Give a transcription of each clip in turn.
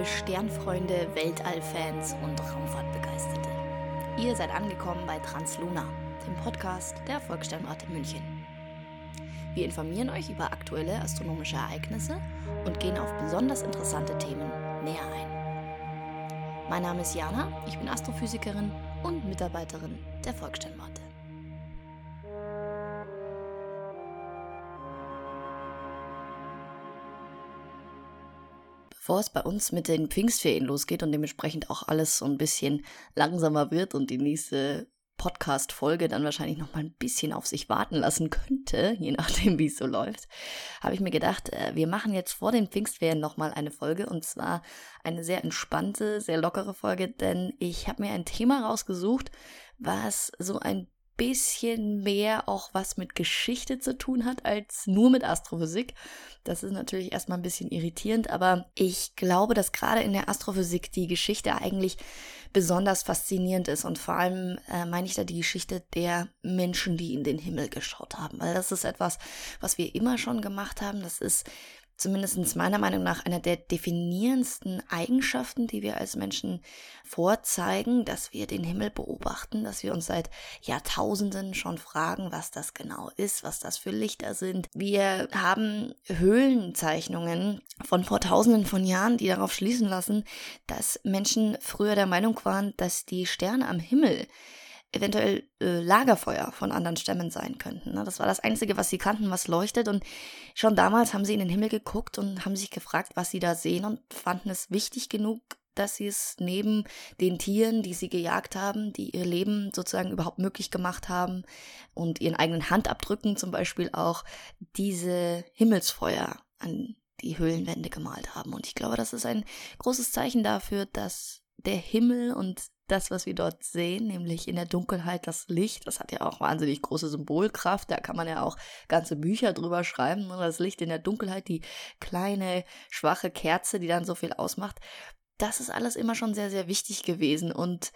Liebe Sternfreunde, Weltallfans und Raumfahrtbegeisterte. Ihr seid angekommen bei Transluna, dem Podcast der Volkssternwarte München. Wir informieren euch über aktuelle astronomische Ereignisse und gehen auf besonders interessante Themen näher ein. Mein Name ist Jana, ich bin Astrophysikerin und Mitarbeiterin der Volkssternwarte. Bevor es bei uns mit den Pfingstferien losgeht und dementsprechend auch alles so ein bisschen langsamer wird und die nächste Podcast-Folge dann wahrscheinlich noch mal ein bisschen auf sich warten lassen könnte, je nachdem, wie es so läuft, habe ich mir gedacht, äh, wir machen jetzt vor den Pfingstferien noch mal eine Folge und zwar eine sehr entspannte, sehr lockere Folge, denn ich habe mir ein Thema rausgesucht, was so ein bisschen mehr auch was mit Geschichte zu tun hat als nur mit Astrophysik. Das ist natürlich erstmal ein bisschen irritierend, aber ich glaube, dass gerade in der Astrophysik die Geschichte eigentlich besonders faszinierend ist. Und vor allem äh, meine ich da die Geschichte der Menschen, die in den Himmel geschaut haben. Weil das ist etwas, was wir immer schon gemacht haben. Das ist zumindest meiner Meinung nach einer der definierendsten Eigenschaften, die wir als Menschen vorzeigen, dass wir den Himmel beobachten, dass wir uns seit Jahrtausenden schon fragen, was das genau ist, was das für Lichter sind. Wir haben Höhlenzeichnungen von vor tausenden von Jahren, die darauf schließen lassen, dass Menschen früher der Meinung waren, dass die Sterne am Himmel eventuell äh, Lagerfeuer von anderen Stämmen sein könnten. Ne? Das war das Einzige, was sie kannten, was leuchtet. Und schon damals haben sie in den Himmel geguckt und haben sich gefragt, was sie da sehen und fanden es wichtig genug, dass sie es neben den Tieren, die sie gejagt haben, die ihr Leben sozusagen überhaupt möglich gemacht haben und ihren eigenen Handabdrücken zum Beispiel auch diese Himmelsfeuer an die Höhlenwände gemalt haben. Und ich glaube, das ist ein großes Zeichen dafür, dass der Himmel und das, was wir dort sehen, nämlich in der Dunkelheit das Licht, das hat ja auch wahnsinnig große Symbolkraft. Da kann man ja auch ganze Bücher drüber schreiben. Das Licht in der Dunkelheit, die kleine, schwache Kerze, die dann so viel ausmacht das ist alles immer schon sehr, sehr wichtig gewesen. Und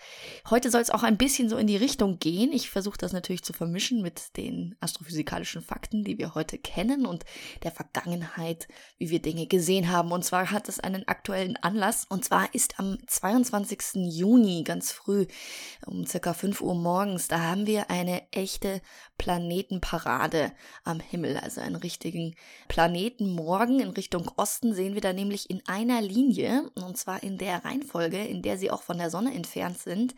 heute soll es auch ein bisschen so in die Richtung gehen. Ich versuche das natürlich zu vermischen mit den astrophysikalischen Fakten, die wir heute kennen und der Vergangenheit, wie wir Dinge gesehen haben. Und zwar hat es einen aktuellen Anlass. Und zwar ist am 22. Juni ganz früh um circa 5 Uhr morgens, da haben wir eine echte Planetenparade am Himmel. Also einen richtigen Planetenmorgen in Richtung Osten sehen wir da nämlich in einer Linie. Und zwar in in der Reihenfolge, in der sie auch von der Sonne entfernt sind,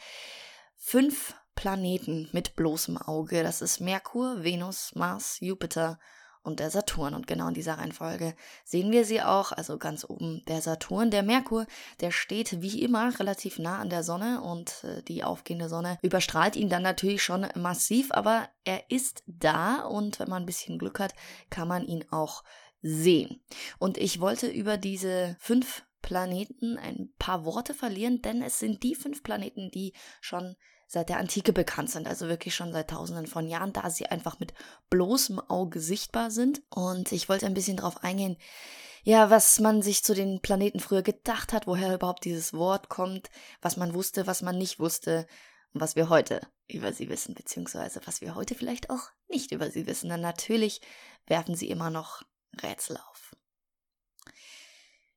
fünf Planeten mit bloßem Auge. Das ist Merkur, Venus, Mars, Jupiter und der Saturn. Und genau in dieser Reihenfolge sehen wir sie auch. Also ganz oben der Saturn. Der Merkur, der steht wie immer relativ nah an der Sonne und äh, die aufgehende Sonne überstrahlt ihn dann natürlich schon massiv, aber er ist da und wenn man ein bisschen Glück hat, kann man ihn auch sehen. Und ich wollte über diese fünf Planeten ein paar Worte verlieren, denn es sind die fünf Planeten, die schon seit der Antike bekannt sind, also wirklich schon seit tausenden von Jahren, da sie einfach mit bloßem Auge sichtbar sind. Und ich wollte ein bisschen darauf eingehen, ja, was man sich zu den Planeten früher gedacht hat, woher überhaupt dieses Wort kommt, was man wusste, was man nicht wusste und was wir heute über sie wissen, beziehungsweise was wir heute vielleicht auch nicht über sie wissen. Denn natürlich werfen sie immer noch Rätsel auf.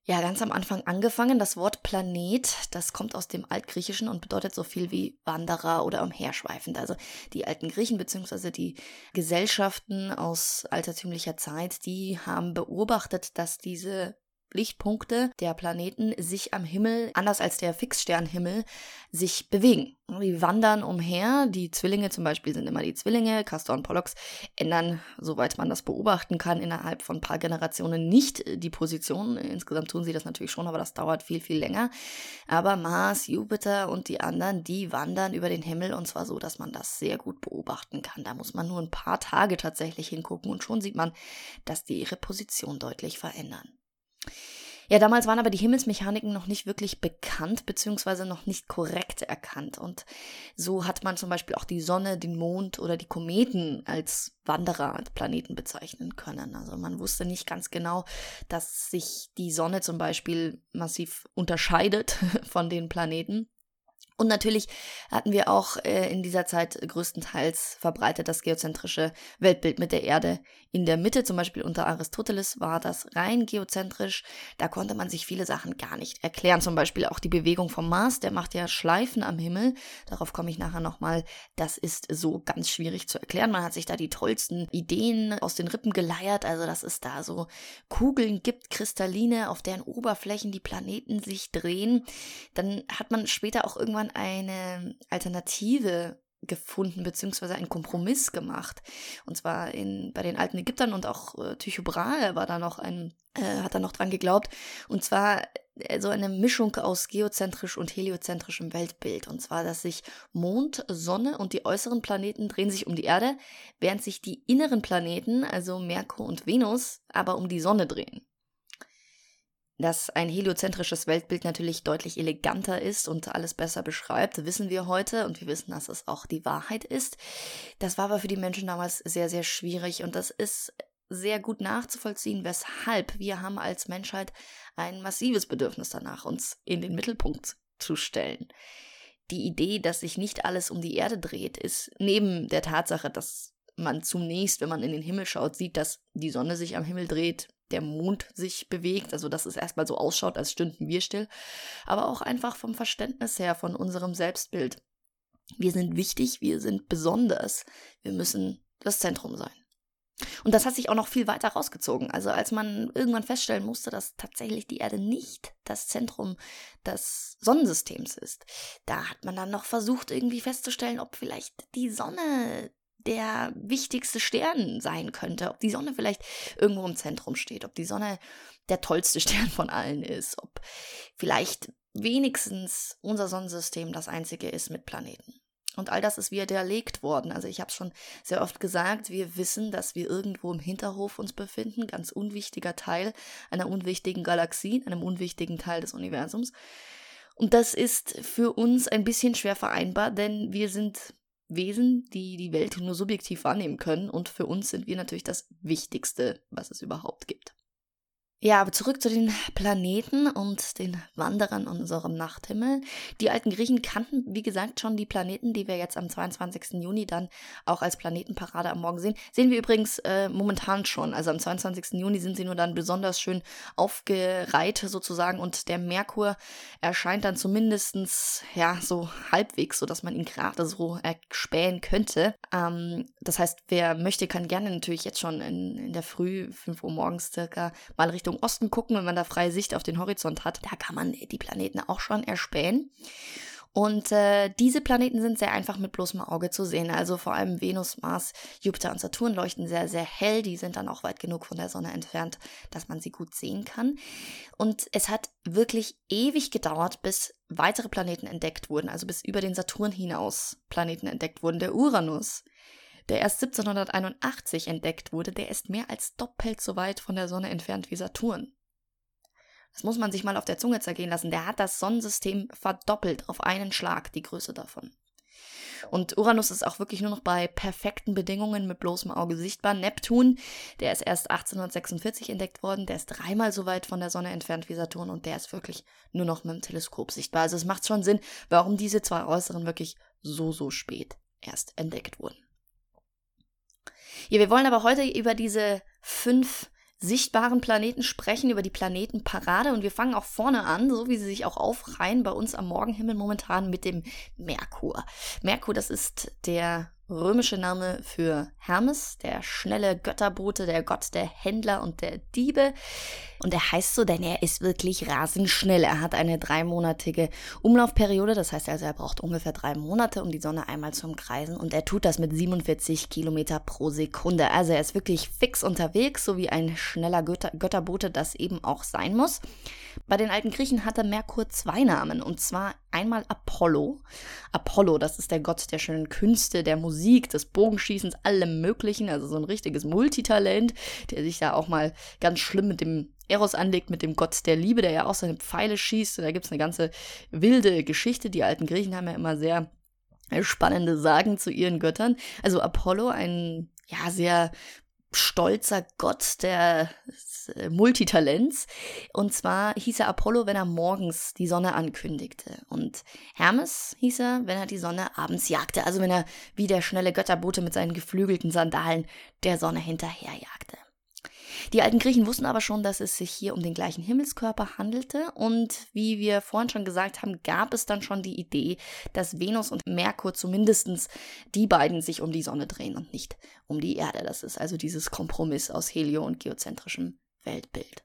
Ja, ganz am Anfang angefangen. Das Wort Planet, das kommt aus dem Altgriechischen und bedeutet so viel wie Wanderer oder umherschweifend. Also die alten Griechen bzw. die Gesellschaften aus altertümlicher Zeit, die haben beobachtet, dass diese Lichtpunkte der Planeten sich am Himmel, anders als der Fixsternhimmel, sich bewegen. Die wandern umher. Die Zwillinge zum Beispiel sind immer die Zwillinge. Castor und Pollux ändern, soweit man das beobachten kann, innerhalb von ein paar Generationen nicht die Position. Insgesamt tun sie das natürlich schon, aber das dauert viel, viel länger. Aber Mars, Jupiter und die anderen, die wandern über den Himmel und zwar so, dass man das sehr gut beobachten kann. Da muss man nur ein paar Tage tatsächlich hingucken und schon sieht man, dass die ihre Position deutlich verändern. Ja, damals waren aber die Himmelsmechaniken noch nicht wirklich bekannt, beziehungsweise noch nicht korrekt erkannt. Und so hat man zum Beispiel auch die Sonne, den Mond oder die Kometen als Wanderer, als Planeten bezeichnen können. Also man wusste nicht ganz genau, dass sich die Sonne zum Beispiel massiv unterscheidet von den Planeten. Und natürlich hatten wir auch äh, in dieser Zeit größtenteils verbreitet das geozentrische Weltbild mit der Erde in der Mitte. Zum Beispiel unter Aristoteles war das rein geozentrisch. Da konnte man sich viele Sachen gar nicht erklären. Zum Beispiel auch die Bewegung vom Mars, der macht ja Schleifen am Himmel. Darauf komme ich nachher nochmal. Das ist so ganz schwierig zu erklären. Man hat sich da die tollsten Ideen aus den Rippen geleiert. Also, dass es da so Kugeln gibt, Kristalline, auf deren Oberflächen die Planeten sich drehen. Dann hat man später auch irgendwann eine Alternative gefunden, beziehungsweise einen Kompromiss gemacht. Und zwar in, bei den alten Ägyptern und auch äh, Tycho Brahe war da noch ein, äh, hat da noch dran geglaubt. Und zwar äh, so eine Mischung aus geozentrisch und heliozentrischem Weltbild. Und zwar, dass sich Mond, Sonne und die äußeren Planeten drehen sich um die Erde, während sich die inneren Planeten, also Merkur und Venus, aber um die Sonne drehen dass ein heliozentrisches Weltbild natürlich deutlich eleganter ist und alles besser beschreibt, wissen wir heute und wir wissen, dass es auch die Wahrheit ist. Das war aber für die Menschen damals sehr, sehr schwierig und das ist sehr gut nachzuvollziehen, weshalb wir haben als Menschheit ein massives Bedürfnis danach, uns in den Mittelpunkt zu stellen. Die Idee, dass sich nicht alles um die Erde dreht, ist neben der Tatsache, dass man zunächst, wenn man in den Himmel schaut, sieht, dass die Sonne sich am Himmel dreht, der Mond sich bewegt, also dass es erstmal so ausschaut, als stünden wir still, aber auch einfach vom Verständnis her, von unserem Selbstbild. Wir sind wichtig, wir sind besonders, wir müssen das Zentrum sein. Und das hat sich auch noch viel weiter rausgezogen. Also als man irgendwann feststellen musste, dass tatsächlich die Erde nicht das Zentrum des Sonnensystems ist, da hat man dann noch versucht irgendwie festzustellen, ob vielleicht die Sonne der wichtigste Stern sein könnte, ob die Sonne vielleicht irgendwo im Zentrum steht, ob die Sonne der tollste Stern von allen ist, ob vielleicht wenigstens unser Sonnensystem das einzige ist mit Planeten. Und all das ist widerlegt worden. Also ich habe schon sehr oft gesagt, wir wissen, dass wir irgendwo im Hinterhof uns befinden, ganz unwichtiger Teil einer unwichtigen Galaxie, einem unwichtigen Teil des Universums. Und das ist für uns ein bisschen schwer vereinbar, denn wir sind Wesen, die die Welt nur subjektiv wahrnehmen können und für uns sind wir natürlich das Wichtigste, was es überhaupt gibt. Ja, aber zurück zu den Planeten und den Wanderern unserem Nachthimmel. Die alten Griechen kannten, wie gesagt, schon die Planeten, die wir jetzt am 22. Juni dann auch als Planetenparade am Morgen sehen. Sehen wir übrigens äh, momentan schon. Also am 22. Juni sind sie nur dann besonders schön aufgereiht sozusagen und der Merkur erscheint dann zumindestens ja, so halbwegs, sodass man ihn gerade so erspähen könnte. Ähm, das heißt, wer möchte, kann gerne natürlich jetzt schon in, in der Früh, 5 Uhr morgens circa, mal Richtung Richtung Osten gucken, wenn man da freie Sicht auf den Horizont hat. Da kann man die Planeten auch schon erspähen. Und äh, diese Planeten sind sehr einfach mit bloßem Auge zu sehen. Also vor allem Venus, Mars, Jupiter und Saturn leuchten sehr, sehr hell. Die sind dann auch weit genug von der Sonne entfernt, dass man sie gut sehen kann. Und es hat wirklich ewig gedauert, bis weitere Planeten entdeckt wurden, also bis über den Saturn hinaus Planeten entdeckt wurden. Der Uranus, der erst 1781 entdeckt wurde, der ist mehr als doppelt so weit von der Sonne entfernt wie Saturn. Das muss man sich mal auf der Zunge zergehen lassen. Der hat das Sonnensystem verdoppelt auf einen Schlag, die Größe davon. Und Uranus ist auch wirklich nur noch bei perfekten Bedingungen mit bloßem Auge sichtbar. Neptun, der ist erst 1846 entdeckt worden, der ist dreimal so weit von der Sonne entfernt wie Saturn und der ist wirklich nur noch mit dem Teleskop sichtbar. Also es macht schon Sinn, warum diese zwei Äußeren wirklich so, so spät erst entdeckt wurden. Ja, wir wollen aber heute über diese fünf sichtbaren Planeten sprechen, über die Planetenparade und wir fangen auch vorne an, so wie sie sich auch aufreihen bei uns am Morgenhimmel momentan mit dem Merkur. Merkur, das ist der römische Name für Hermes, der schnelle Götterbote, der Gott der Händler und der Diebe. Und er heißt so, denn er ist wirklich rasend schnell. Er hat eine dreimonatige Umlaufperiode, das heißt also, er braucht ungefähr drei Monate, um die Sonne einmal zu umkreisen. Und er tut das mit 47 Kilometer pro Sekunde. Also er ist wirklich fix unterwegs, so wie ein schneller Götter Götterbote das eben auch sein muss. Bei den alten Griechen hatte Merkur zwei Namen, und zwar einmal Apollo. Apollo, das ist der Gott der schönen Künste, der Musik, des Bogenschießens, allem Möglichen, also so ein richtiges Multitalent, der sich da auch mal ganz schlimm mit dem Eros anlegt, mit dem Gott der Liebe, der ja auch seine Pfeile schießt. Da gibt es eine ganze wilde Geschichte. Die alten Griechen haben ja immer sehr spannende Sagen zu ihren Göttern. Also Apollo, ein ja sehr stolzer Gott der äh, Multitalents. Und zwar hieß er Apollo, wenn er morgens die Sonne ankündigte. Und Hermes hieß er, wenn er die Sonne abends jagte. Also wenn er wie der schnelle Götterbote mit seinen geflügelten Sandalen der Sonne hinterherjagte. Die alten Griechen wussten aber schon, dass es sich hier um den gleichen Himmelskörper handelte und wie wir vorhin schon gesagt haben, gab es dann schon die Idee, dass Venus und Merkur zumindest die beiden sich um die Sonne drehen und nicht um die Erde. Das ist also dieses Kompromiss aus helio- und geozentrischem Weltbild.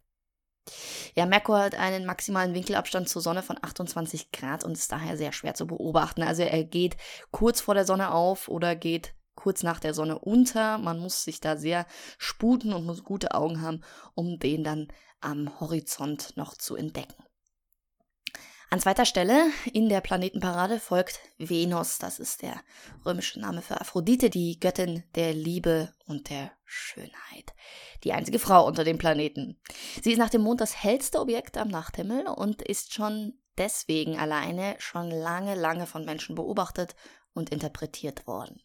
Ja, Merkur hat einen maximalen Winkelabstand zur Sonne von 28 Grad und ist daher sehr schwer zu beobachten. Also er geht kurz vor der Sonne auf oder geht kurz nach der Sonne unter. Man muss sich da sehr sputen und muss gute Augen haben, um den dann am Horizont noch zu entdecken. An zweiter Stelle in der Planetenparade folgt Venus. Das ist der römische Name für Aphrodite, die Göttin der Liebe und der Schönheit. Die einzige Frau unter dem Planeten. Sie ist nach dem Mond das hellste Objekt am Nachthimmel und ist schon deswegen alleine schon lange, lange von Menschen beobachtet und interpretiert worden.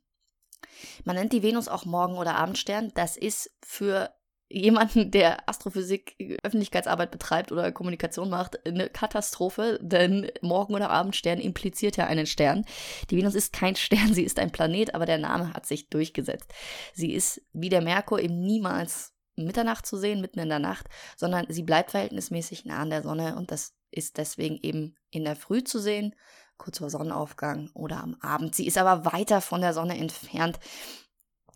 Man nennt die Venus auch Morgen- oder Abendstern. Das ist für jemanden, der Astrophysik, Öffentlichkeitsarbeit betreibt oder Kommunikation macht, eine Katastrophe, denn Morgen- oder Abendstern impliziert ja einen Stern. Die Venus ist kein Stern, sie ist ein Planet, aber der Name hat sich durchgesetzt. Sie ist wie der Merkur eben niemals Mitternacht zu sehen, mitten in der Nacht, sondern sie bleibt verhältnismäßig nah an der Sonne und das ist deswegen eben in der Früh zu sehen kurz vor Sonnenaufgang oder am Abend. Sie ist aber weiter von der Sonne entfernt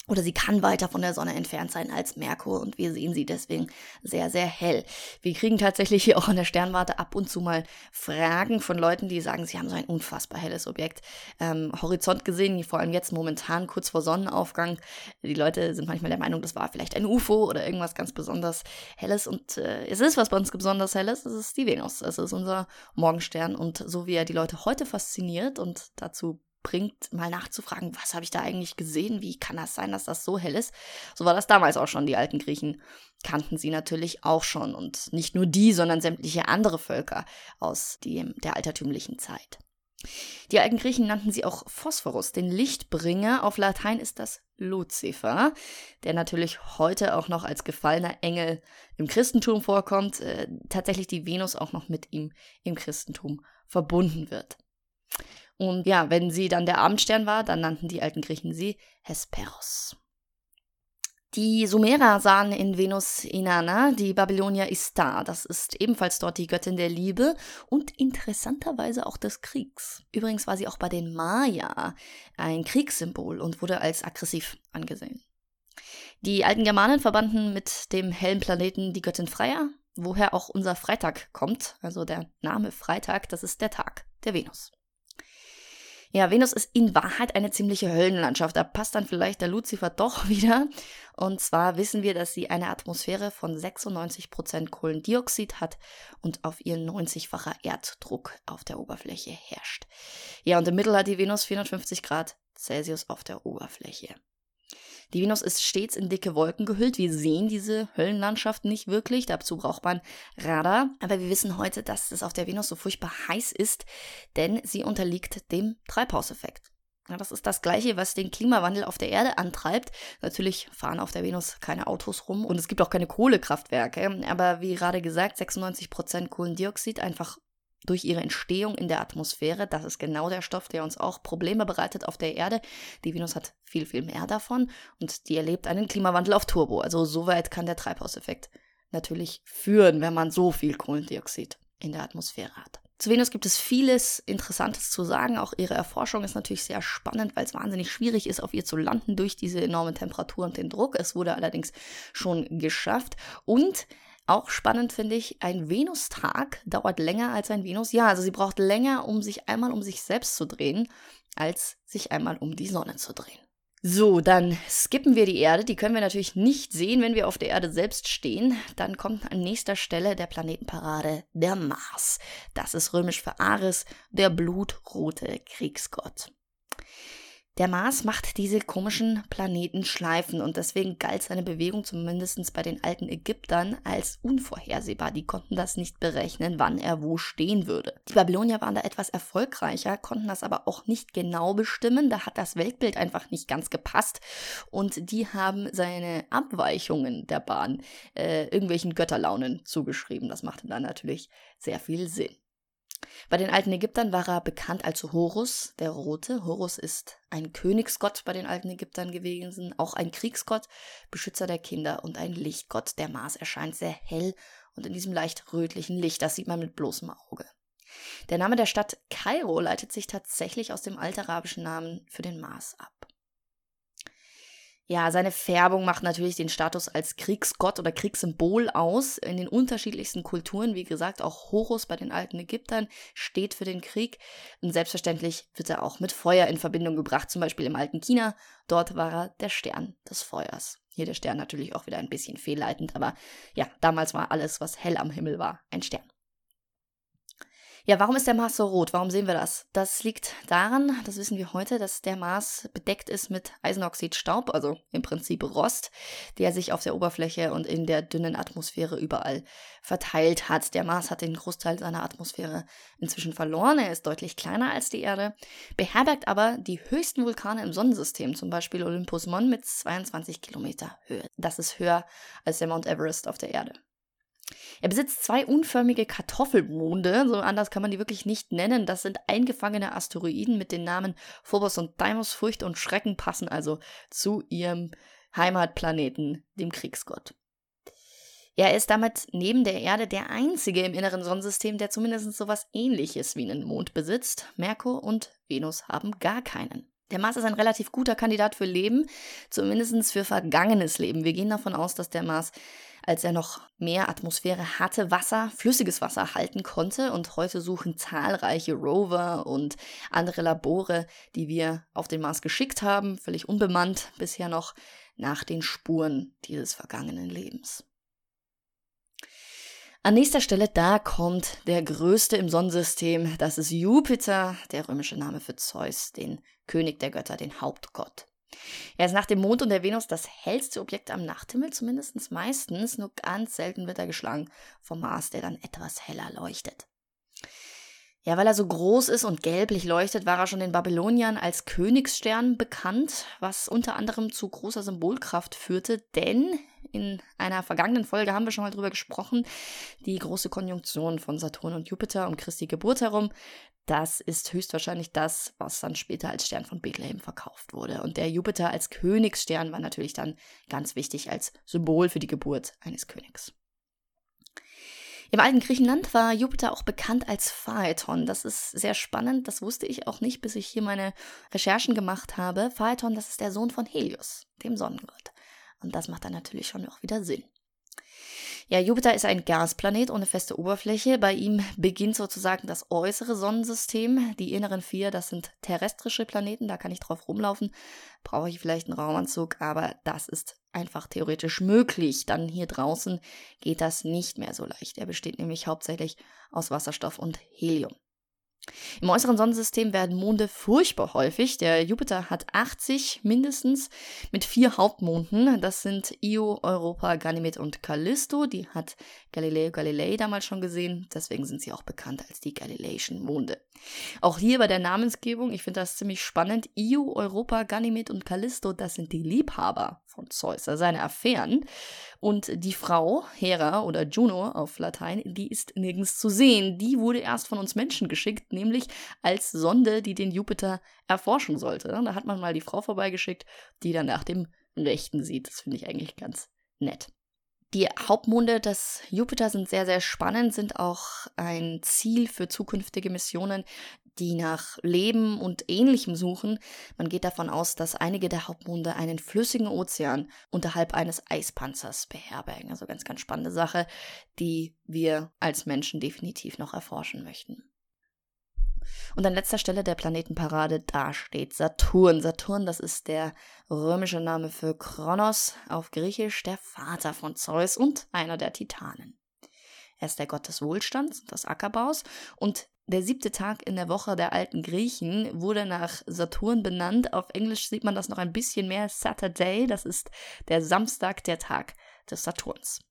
oder sie kann weiter von der Sonne entfernt sein als Merkur und wir sehen sie deswegen sehr, sehr hell. Wir kriegen tatsächlich hier auch in der Sternwarte ab und zu mal Fragen von Leuten, die sagen, sie haben so ein unfassbar helles Objekt. Ähm, Horizont gesehen, vor allem jetzt momentan kurz vor Sonnenaufgang. Die Leute sind manchmal der Meinung, das war vielleicht ein UFO oder irgendwas ganz besonders Helles und äh, es ist was bei uns besonders Helles, es ist die Venus. Es ist unser Morgenstern und so wie er die Leute heute fasziniert und dazu bringt, mal nachzufragen, was habe ich da eigentlich gesehen? Wie kann das sein, dass das so hell ist? So war das damals auch schon. Die alten Griechen kannten sie natürlich auch schon. Und nicht nur die, sondern sämtliche andere Völker aus dem, der altertümlichen Zeit. Die alten Griechen nannten sie auch Phosphorus, den Lichtbringer. Auf Latein ist das Luzifer, der natürlich heute auch noch als gefallener Engel im Christentum vorkommt. Äh, tatsächlich die Venus auch noch mit ihm im Christentum verbunden wird. Und ja, wenn sie dann der Abendstern war, dann nannten die alten Griechen sie Hesperos. Die Sumerer sahen in Venus Inanna die Babylonier Istar. Das ist ebenfalls dort die Göttin der Liebe und interessanterweise auch des Kriegs. Übrigens war sie auch bei den Maya ein Kriegssymbol und wurde als aggressiv angesehen. Die alten Germanen verbanden mit dem hellen Planeten die Göttin Freya, woher auch unser Freitag kommt. Also der Name Freitag, das ist der Tag der Venus. Ja, Venus ist in Wahrheit eine ziemliche Höllenlandschaft. Da passt dann vielleicht der Luzifer doch wieder. Und zwar wissen wir, dass sie eine Atmosphäre von 96% Kohlendioxid hat und auf ihren 90-facher Erddruck auf der Oberfläche herrscht. Ja, und im Mittel hat die Venus 450 Grad Celsius auf der Oberfläche. Die Venus ist stets in dicke Wolken gehüllt. Wir sehen diese Höllenlandschaft nicht wirklich. Dazu braucht man Radar. Aber wir wissen heute, dass es auf der Venus so furchtbar heiß ist, denn sie unterliegt dem Treibhauseffekt. Ja, das ist das Gleiche, was den Klimawandel auf der Erde antreibt. Natürlich fahren auf der Venus keine Autos rum und es gibt auch keine Kohlekraftwerke. Aber wie gerade gesagt, 96% Kohlendioxid einfach durch ihre Entstehung in der Atmosphäre. Das ist genau der Stoff, der uns auch Probleme bereitet auf der Erde. Die Venus hat viel, viel mehr davon und die erlebt einen Klimawandel auf Turbo. Also so weit kann der Treibhauseffekt natürlich führen, wenn man so viel Kohlendioxid in der Atmosphäre hat. Zu Venus gibt es vieles Interessantes zu sagen. Auch ihre Erforschung ist natürlich sehr spannend, weil es wahnsinnig schwierig ist, auf ihr zu landen durch diese enorme Temperatur und den Druck. Es wurde allerdings schon geschafft. Und auch spannend finde ich, ein Venustag dauert länger als ein Venusjahr. Also sie braucht länger, um sich einmal um sich selbst zu drehen, als sich einmal um die Sonne zu drehen. So, dann skippen wir die Erde. Die können wir natürlich nicht sehen, wenn wir auf der Erde selbst stehen. Dann kommt an nächster Stelle der Planetenparade der Mars. Das ist römisch für Ares, der blutrote Kriegsgott. Der Mars macht diese komischen Planetenschleifen und deswegen galt seine Bewegung zumindest bei den alten Ägyptern als unvorhersehbar. Die konnten das nicht berechnen, wann er wo stehen würde. Die Babylonier waren da etwas erfolgreicher, konnten das aber auch nicht genau bestimmen. Da hat das Weltbild einfach nicht ganz gepasst und die haben seine Abweichungen der Bahn äh, irgendwelchen Götterlaunen zugeschrieben. Das machte dann natürlich sehr viel Sinn. Bei den alten Ägyptern war er bekannt als Horus, der Rote. Horus ist ein Königsgott bei den alten Ägyptern gewesen, auch ein Kriegsgott, Beschützer der Kinder und ein Lichtgott. Der Mars erscheint sehr hell und in diesem leicht rötlichen Licht, das sieht man mit bloßem Auge. Der Name der Stadt Kairo leitet sich tatsächlich aus dem altarabischen Namen für den Mars ab. Ja, seine Färbung macht natürlich den Status als Kriegsgott oder Kriegssymbol aus. In den unterschiedlichsten Kulturen, wie gesagt, auch Horus bei den alten Ägyptern steht für den Krieg. Und selbstverständlich wird er auch mit Feuer in Verbindung gebracht, zum Beispiel im alten China. Dort war er der Stern des Feuers. Hier der Stern natürlich auch wieder ein bisschen fehlleitend, aber ja, damals war alles, was hell am Himmel war, ein Stern. Ja, warum ist der Mars so rot? Warum sehen wir das? Das liegt daran, das wissen wir heute, dass der Mars bedeckt ist mit Eisenoxidstaub, also im Prinzip Rost, der sich auf der Oberfläche und in der dünnen Atmosphäre überall verteilt hat. Der Mars hat den Großteil seiner Atmosphäre inzwischen verloren. Er ist deutlich kleiner als die Erde, beherbergt aber die höchsten Vulkane im Sonnensystem, zum Beispiel Olympus Mons mit 22 Kilometer Höhe. Das ist höher als der Mount Everest auf der Erde. Er besitzt zwei unförmige Kartoffelmonde, so anders kann man die wirklich nicht nennen. Das sind eingefangene Asteroiden mit den Namen Phobos und Deimos. Furcht und Schrecken passen also zu ihrem Heimatplaneten, dem Kriegsgott. Er ist damit neben der Erde der einzige im inneren Sonnensystem, der zumindest so etwas ähnliches wie einen Mond besitzt. Merkur und Venus haben gar keinen. Der Mars ist ein relativ guter Kandidat für Leben, zumindest für vergangenes Leben. Wir gehen davon aus, dass der Mars als er noch mehr Atmosphäre hatte, Wasser, flüssiges Wasser halten konnte. Und heute suchen zahlreiche Rover und andere Labore, die wir auf den Mars geschickt haben, völlig unbemannt bisher noch, nach den Spuren dieses vergangenen Lebens. An nächster Stelle, da kommt der größte im Sonnensystem. Das ist Jupiter, der römische Name für Zeus, den König der Götter, den Hauptgott. Er ist nach dem Mond und der Venus das hellste Objekt am Nachthimmel, zumindest meistens. Nur ganz selten wird er geschlagen vom Mars, der dann etwas heller leuchtet. Ja, weil er so groß ist und gelblich leuchtet, war er schon den Babyloniern als Königsstern bekannt, was unter anderem zu großer Symbolkraft führte, denn in einer vergangenen Folge haben wir schon mal drüber gesprochen, die große Konjunktion von Saturn und Jupiter um Christi Geburt herum. Das ist höchstwahrscheinlich das, was dann später als Stern von Bethlehem verkauft wurde. Und der Jupiter als Königsstern war natürlich dann ganz wichtig als Symbol für die Geburt eines Königs. Im alten Griechenland war Jupiter auch bekannt als Phaeton. Das ist sehr spannend, das wusste ich auch nicht, bis ich hier meine Recherchen gemacht habe. Phaeton, das ist der Sohn von Helios, dem Sonnengott. Und das macht dann natürlich schon auch wieder Sinn. Ja, Jupiter ist ein Gasplanet ohne feste Oberfläche. Bei ihm beginnt sozusagen das äußere Sonnensystem. Die inneren vier, das sind terrestrische Planeten, da kann ich drauf rumlaufen. Brauche ich vielleicht einen Raumanzug, aber das ist einfach theoretisch möglich. Dann hier draußen geht das nicht mehr so leicht. Er besteht nämlich hauptsächlich aus Wasserstoff und Helium. Im äußeren Sonnensystem werden Monde furchtbar häufig. Der Jupiter hat 80 mindestens mit vier Hauptmonden. Das sind Io, Europa, Ganymed und Callisto. Die hat Galileo Galilei damals schon gesehen. Deswegen sind sie auch bekannt als die Galileischen Monde. Auch hier bei der Namensgebung, ich finde das ziemlich spannend. Io, Europa, Ganymed und Callisto, das sind die Liebhaber von Zeus, also seine Affären. Und die Frau, Hera oder Juno auf Latein, die ist nirgends zu sehen. Die wurde erst von uns Menschen geschickt, nämlich als Sonde, die den Jupiter erforschen sollte. Da hat man mal die Frau vorbeigeschickt, die dann nach dem Rechten sieht. Das finde ich eigentlich ganz nett. Die Hauptmonde des Jupiter sind sehr, sehr spannend, sind auch ein Ziel für zukünftige Missionen, die nach Leben und Ähnlichem suchen. Man geht davon aus, dass einige der Hauptmonde einen flüssigen Ozean unterhalb eines Eispanzers beherbergen. Also ganz, ganz spannende Sache, die wir als Menschen definitiv noch erforschen möchten. Und an letzter Stelle der Planetenparade, da steht Saturn. Saturn, das ist der römische Name für Kronos, auf Griechisch der Vater von Zeus und einer der Titanen. Er ist der Gott des Wohlstands und des Ackerbaus und der siebte Tag in der Woche der alten Griechen wurde nach Saturn benannt. Auf Englisch sieht man das noch ein bisschen mehr. Saturday, das ist der Samstag, der Tag des Saturns.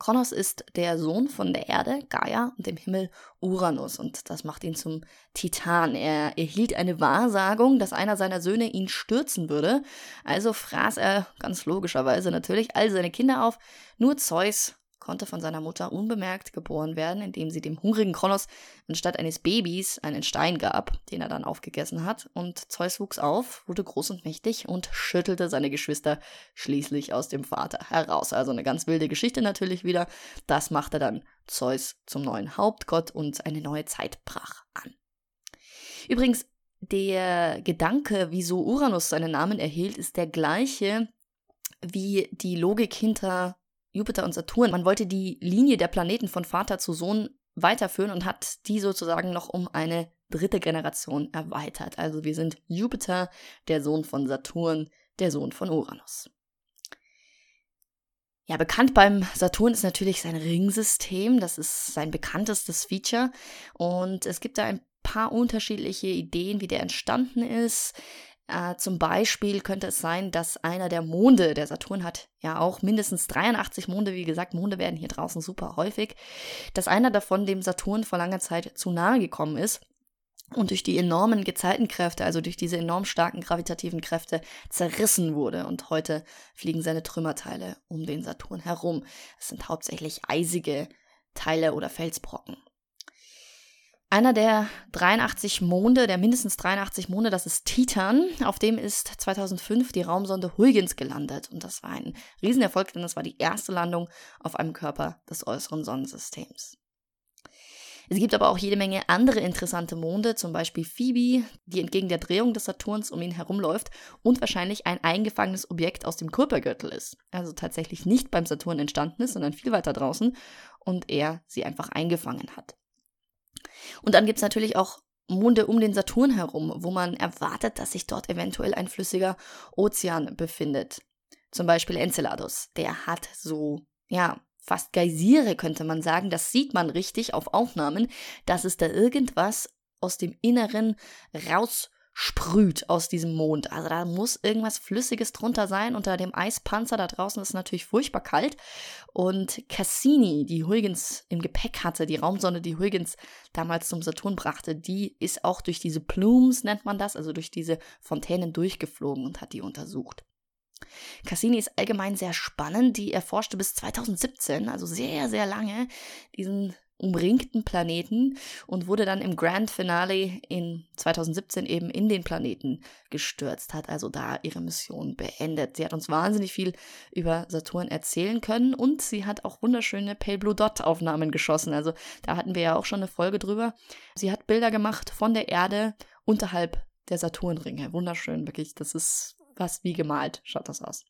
Kronos ist der Sohn von der Erde, Gaia, und dem Himmel Uranus, und das macht ihn zum Titan. Er erhielt eine Wahrsagung, dass einer seiner Söhne ihn stürzen würde, also fraß er ganz logischerweise natürlich all seine Kinder auf, nur Zeus konnte von seiner Mutter unbemerkt geboren werden, indem sie dem hungrigen Kronos anstatt eines Babys einen Stein gab, den er dann aufgegessen hat. Und Zeus wuchs auf, wurde groß und mächtig und schüttelte seine Geschwister schließlich aus dem Vater heraus. Also eine ganz wilde Geschichte natürlich wieder. Das machte dann Zeus zum neuen Hauptgott und eine neue Zeit brach an. Übrigens, der Gedanke, wieso Uranus seinen Namen erhielt, ist der gleiche wie die Logik hinter Jupiter und Saturn. Man wollte die Linie der Planeten von Vater zu Sohn weiterführen und hat die sozusagen noch um eine dritte Generation erweitert. Also wir sind Jupiter, der Sohn von Saturn, der Sohn von Uranus. Ja, bekannt beim Saturn ist natürlich sein Ringsystem. Das ist sein bekanntestes Feature. Und es gibt da ein paar unterschiedliche Ideen, wie der entstanden ist. Äh, zum Beispiel könnte es sein, dass einer der Monde, der Saturn hat ja auch mindestens 83 Monde, wie gesagt, Monde werden hier draußen super häufig, dass einer davon dem Saturn vor langer Zeit zu nahe gekommen ist und durch die enormen Gezeitenkräfte, also durch diese enorm starken gravitativen Kräfte, zerrissen wurde. Und heute fliegen seine Trümmerteile um den Saturn herum. Es sind hauptsächlich eisige Teile oder Felsbrocken. Einer der 83 Monde, der mindestens 83 Monde, das ist Titan. Auf dem ist 2005 die Raumsonde Huygens gelandet. Und das war ein Riesenerfolg, denn das war die erste Landung auf einem Körper des äußeren Sonnensystems. Es gibt aber auch jede Menge andere interessante Monde, zum Beispiel Phoebe, die entgegen der Drehung des Saturns um ihn herumläuft und wahrscheinlich ein eingefangenes Objekt aus dem Kuipergürtel ist. Also tatsächlich nicht beim Saturn entstanden ist, sondern viel weiter draußen und er sie einfach eingefangen hat. Und dann gibt es natürlich auch Monde um den Saturn herum, wo man erwartet, dass sich dort eventuell ein flüssiger Ozean befindet. Zum Beispiel Enceladus. Der hat so, ja, fast Geysire, könnte man sagen. Das sieht man richtig auf Aufnahmen, dass es da irgendwas aus dem Inneren raus sprüht aus diesem Mond. Also da muss irgendwas Flüssiges drunter sein. Unter dem Eispanzer da draußen ist es natürlich furchtbar kalt. Und Cassini, die Huygens im Gepäck hatte, die Raumsonde, die Huygens damals zum Saturn brachte, die ist auch durch diese Plumes, nennt man das, also durch diese Fontänen durchgeflogen und hat die untersucht. Cassini ist allgemein sehr spannend. Die erforschte bis 2017, also sehr, sehr lange, diesen umringten Planeten und wurde dann im Grand Finale in 2017 eben in den Planeten gestürzt, hat also da ihre Mission beendet. Sie hat uns wahnsinnig viel über Saturn erzählen können und sie hat auch wunderschöne Pale Blue Dot Aufnahmen geschossen. Also da hatten wir ja auch schon eine Folge drüber. Sie hat Bilder gemacht von der Erde unterhalb der Saturnringe. Wunderschön, wirklich. Das ist was wie gemalt, schaut das aus.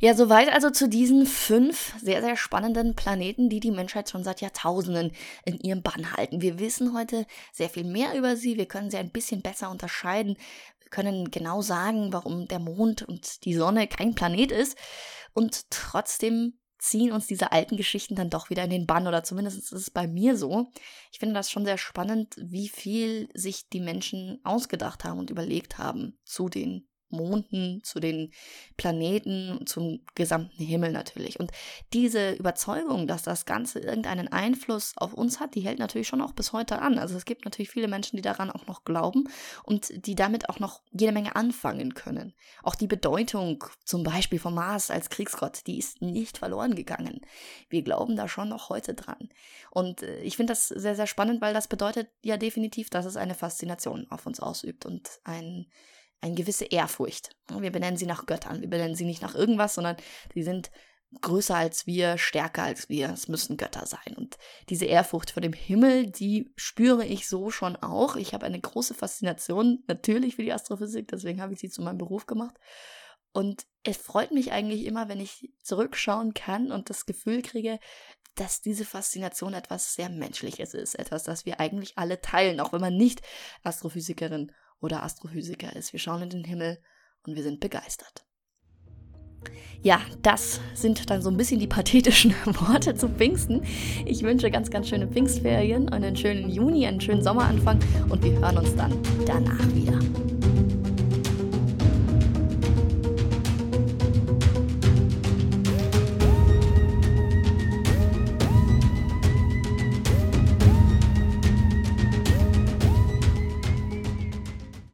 Ja, soweit also zu diesen fünf sehr, sehr spannenden Planeten, die die Menschheit schon seit Jahrtausenden in ihrem Bann halten. Wir wissen heute sehr viel mehr über sie, wir können sie ein bisschen besser unterscheiden, wir können genau sagen, warum der Mond und die Sonne kein Planet ist und trotzdem ziehen uns diese alten Geschichten dann doch wieder in den Bann oder zumindest ist es bei mir so. Ich finde das schon sehr spannend, wie viel sich die Menschen ausgedacht haben und überlegt haben zu den Monden, zu den Planeten, zum gesamten Himmel natürlich. Und diese Überzeugung, dass das Ganze irgendeinen Einfluss auf uns hat, die hält natürlich schon auch bis heute an. Also es gibt natürlich viele Menschen, die daran auch noch glauben und die damit auch noch jede Menge anfangen können. Auch die Bedeutung zum Beispiel vom Mars als Kriegsgott, die ist nicht verloren gegangen. Wir glauben da schon noch heute dran. Und äh, ich finde das sehr, sehr spannend, weil das bedeutet ja definitiv, dass es eine Faszination auf uns ausübt und ein eine gewisse Ehrfurcht. Wir benennen sie nach Göttern, wir benennen sie nicht nach irgendwas, sondern sie sind größer als wir, stärker als wir. Es müssen Götter sein. Und diese Ehrfurcht vor dem Himmel, die spüre ich so schon auch. Ich habe eine große Faszination natürlich für die Astrophysik, deswegen habe ich sie zu meinem Beruf gemacht. Und es freut mich eigentlich immer, wenn ich zurückschauen kann und das Gefühl kriege, dass diese Faszination etwas sehr Menschliches ist, etwas, das wir eigentlich alle teilen, auch wenn man nicht Astrophysikerin oder Astrophysiker ist. Wir schauen in den Himmel und wir sind begeistert. Ja, das sind dann so ein bisschen die pathetischen Worte zu Pfingsten. Ich wünsche ganz, ganz schöne Pfingstferien, einen schönen Juni, einen schönen Sommeranfang und wir hören uns dann danach wieder.